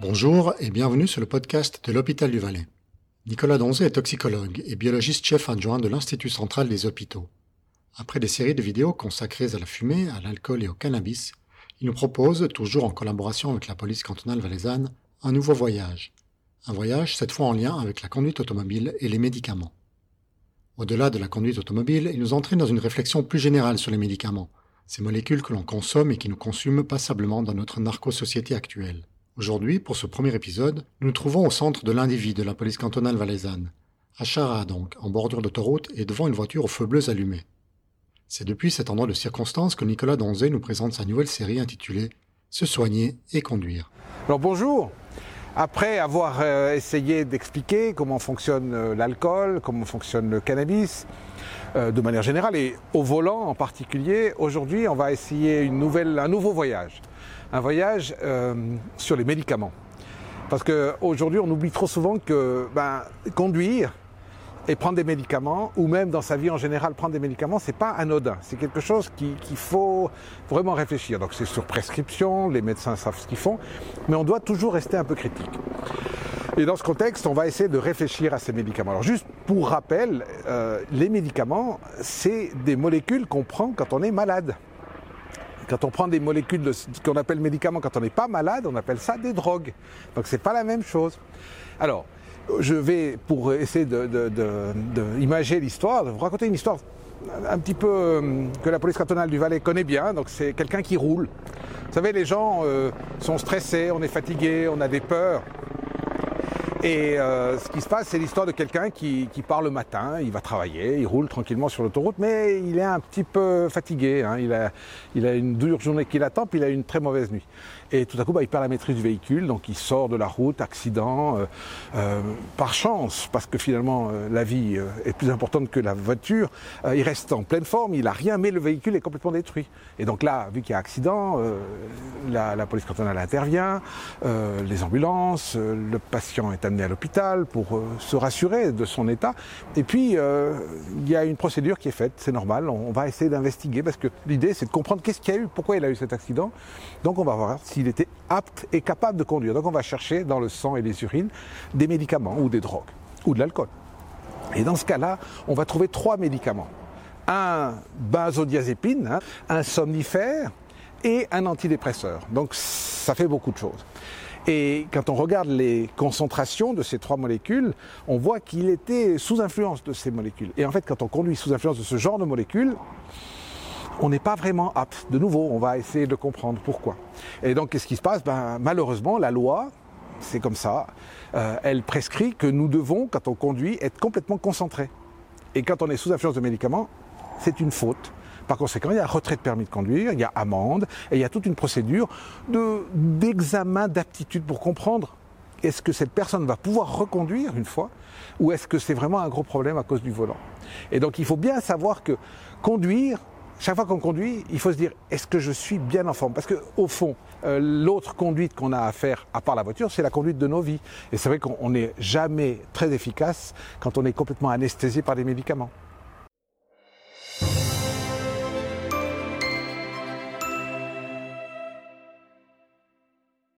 Bonjour et bienvenue sur le podcast de l'Hôpital du Valais. Nicolas Donzé est toxicologue et biologiste chef adjoint de l'Institut central des hôpitaux. Après des séries de vidéos consacrées à la fumée, à l'alcool et au cannabis, il nous propose, toujours en collaboration avec la police cantonale valaisanne, un nouveau voyage. Un voyage cette fois en lien avec la conduite automobile et les médicaments. Au-delà de la conduite automobile, il nous entraîne dans une réflexion plus générale sur les médicaments, ces molécules que l'on consomme et qui nous consument passablement dans notre narco-société actuelle. Aujourd'hui, pour ce premier épisode, nous nous trouvons au centre de l'individu de la police cantonale valaisanne, à Chara donc, en bordure d'autoroute et devant une voiture au feu bleu allumé. C'est depuis cet endroit de circonstance que Nicolas Donzé nous présente sa nouvelle série intitulée Se soigner et conduire. Alors bonjour après avoir euh, essayé d'expliquer comment fonctionne euh, l'alcool, comment fonctionne le cannabis, euh, de manière générale, et au volant en particulier, aujourd'hui on va essayer un nouveau voyage. Un voyage sur les médicaments. Parce qu'aujourd'hui on oublie trop souvent que ben, conduire, et prendre des médicaments, ou même dans sa vie en général, prendre des médicaments, c'est pas anodin. C'est quelque chose qu'il faut vraiment réfléchir. Donc c'est sur prescription, les médecins savent ce qu'ils font, mais on doit toujours rester un peu critique. Et dans ce contexte, on va essayer de réfléchir à ces médicaments. Alors juste pour rappel, euh, les médicaments, c'est des molécules qu'on prend quand on est malade. Quand on prend des molécules de ce qu'on appelle médicaments quand on n'est pas malade, on appelle ça des drogues. Donc c'est pas la même chose. Alors, je vais, pour essayer d'imager l'histoire, vous raconter une histoire un petit peu euh, que la police cantonale du Valais connaît bien. Donc c'est quelqu'un qui roule. Vous savez, les gens euh, sont stressés, on est fatigué, on a des peurs. Et euh, ce qui se passe, c'est l'histoire de quelqu'un qui, part le matin, il va travailler, il roule tranquillement sur l'autoroute, mais il est un petit peu fatigué. Hein. Il, a, il a une dure journée qui l'attend, puis il a une très mauvaise nuit. Et tout à coup, bah, il perd la maîtrise du véhicule, donc il sort de la route, accident, euh, euh, par chance, parce que finalement la vie est plus importante que la voiture. il reste en pleine forme, il a rien, mais le véhicule est complètement détruit. Et donc là, vu qu'il y a accident, la, la, police cantonale intervient, les ambulances, le patient est à l'hôpital pour euh, se rassurer de son état. Et puis, euh, il y a une procédure qui est faite, c'est normal, on, va essayer d'investiguer parce que l'idée c'est de comprendre qu'est-ce qu'il y a eu, pourquoi il a eu cet accident. Donc on va voir s'il était apte et capable de conduire. Donc on va chercher dans le sang et les urines des médicaments ou des drogues ou de l'alcool. Et dans ce cas-là, on va trouver trois médicaments. Un benzodiazépine, hein, un somnifère et un antidépresseur. Donc ça fait beaucoup de choses. Et quand on regarde les concentrations de ces trois molécules, on voit qu'il était sous influence de ces molécules. Et en fait, quand on conduit sous influence de ce genre de molécules, on n'est pas vraiment apte. De nouveau, on va essayer de comprendre pourquoi. Et donc, qu'est-ce qui se passe? Ben, Malheureusement, la loi, c'est comme ça, euh, elle prescrit que nous devons, quand on conduit, être complètement concentrés. Et quand on est sous influence de médicaments, c'est une faute. Par conséquent, il y a retrait de permis de conduire, il y a amende, et il y a toute une procédure d'examen d'aptitude pour comprendre est-ce que cette personne va pouvoir reconduire une fois, ou est-ce que c'est vraiment un gros problème à cause du volant. Et donc il faut bien savoir que conduire, chaque fois qu'on conduit, il faut se dire est-ce que je suis bien en forme? Parce que au fond, euh, l'autre conduite qu'on a à faire, à part la voiture, c'est la conduite de nos vies. Et c'est vrai qu'on n'est jamais très efficace quand on est complètement anesthésié par des médicaments.